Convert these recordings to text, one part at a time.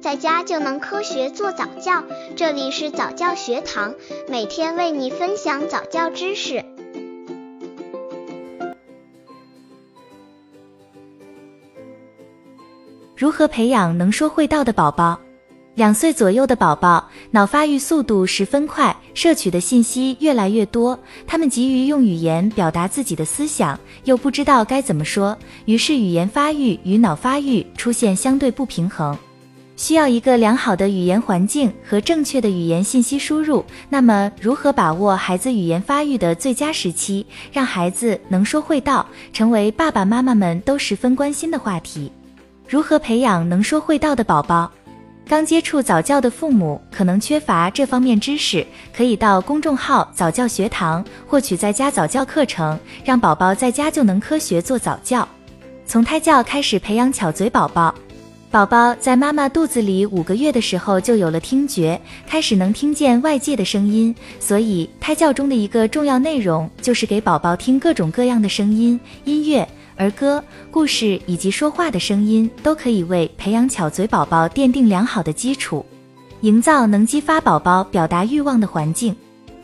在家就能科学做早教。这里是早教学堂，每天为你分享早教知识。如何培养能说会道的宝宝？两岁左右的宝宝脑发育速度十分快，摄取的信息越来越多，他们急于用语言表达自己的思想，又不知道该怎么说，于是语言发育与脑发育出现相对不平衡，需要一个良好的语言环境和正确的语言信息输入。那么，如何把握孩子语言发育的最佳时期，让孩子能说会道，成为爸爸妈妈们都十分关心的话题？如何培养能说会道的宝宝？刚接触早教的父母可能缺乏这方面知识，可以到公众号早教学堂获取在家早教课程，让宝宝在家就能科学做早教。从胎教开始培养巧嘴宝宝，宝宝在妈妈肚子里五个月的时候就有了听觉，开始能听见外界的声音，所以胎教中的一个重要内容就是给宝宝听各种各样的声音、音乐。儿歌、故事以及说话的声音都可以为培养巧嘴宝宝奠定良好的基础，营造能激发宝宝表达欲望的环境。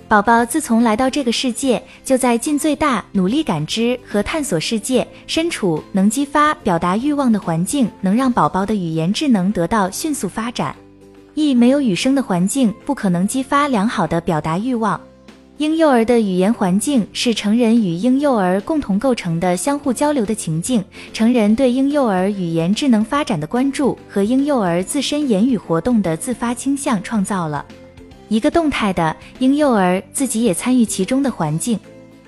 宝宝自从来到这个世界，就在尽最大努力感知和探索世界。身处能激发表达欲望的环境，能让宝宝的语言智能得到迅速发展。一没有语声的环境，不可能激发良好的表达欲望。婴幼儿的语言环境是成人与婴幼儿共同构成的相互交流的情境。成人对婴幼儿语言智能发展的关注和婴幼儿自身言语活动的自发倾向，创造了一个动态的婴幼儿自己也参与其中的环境。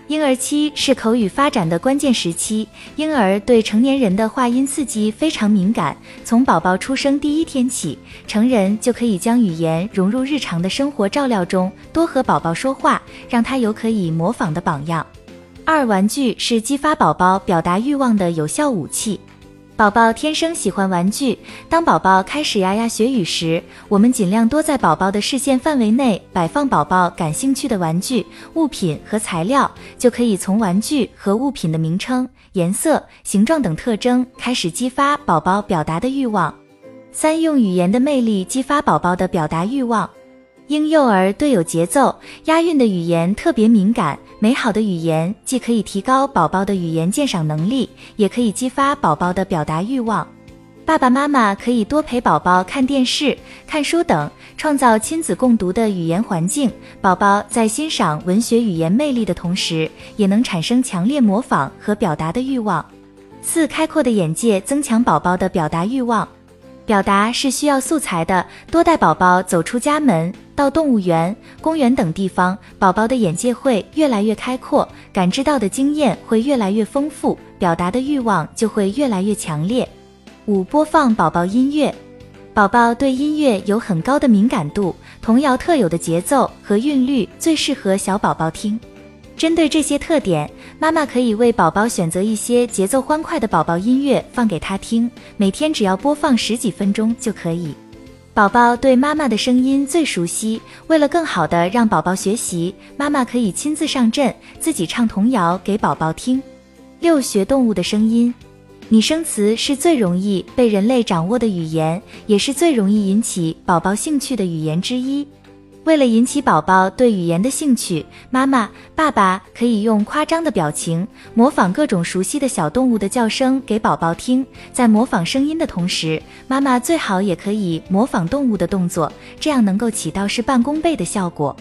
婴儿期是口语发展的关键时期，婴儿对成年人的话音刺激非常敏感。从宝宝出生第一天起，成人就可以将语言融入日常的生活照料中，多和宝宝说话，让他有可以模仿的榜样。二，玩具是激发宝宝表达欲望的有效武器。宝宝天生喜欢玩具。当宝宝开始牙牙学语时，我们尽量多在宝宝的视线范围内摆放宝宝感兴趣的玩具、物品和材料，就可以从玩具和物品的名称、颜色、形状等特征开始激发宝宝表达的欲望。三、用语言的魅力激发宝宝的表达欲望。婴幼儿对有节奏、押韵的语言特别敏感。美好的语言既可以提高宝宝的语言鉴赏能力，也可以激发宝宝的表达欲望。爸爸妈妈可以多陪宝宝看电视、看书等，创造亲子共读的语言环境。宝宝在欣赏文学语言魅力的同时，也能产生强烈模仿和表达的欲望。四、开阔的眼界增强宝宝的表达欲望。表达是需要素材的，多带宝宝走出家门，到动物园、公园等地方，宝宝的眼界会越来越开阔，感知到的经验会越来越丰富，表达的欲望就会越来越强烈。五、播放宝宝音乐，宝宝对音乐有很高的敏感度，童谣特有的节奏和韵律最适合小宝宝听。针对这些特点，妈妈可以为宝宝选择一些节奏欢快的宝宝音乐放给他听，每天只要播放十几分钟就可以。宝宝对妈妈的声音最熟悉，为了更好的让宝宝学习，妈妈可以亲自上阵，自己唱童谣给宝宝听。六、学动物的声音，拟声词是最容易被人类掌握的语言，也是最容易引起宝宝兴趣的语言之一。为了引起宝宝对语言的兴趣，妈妈、爸爸可以用夸张的表情模仿各种熟悉的小动物的叫声给宝宝听。在模仿声音的同时，妈妈最好也可以模仿动物的动作，这样能够起到事半功倍的效果。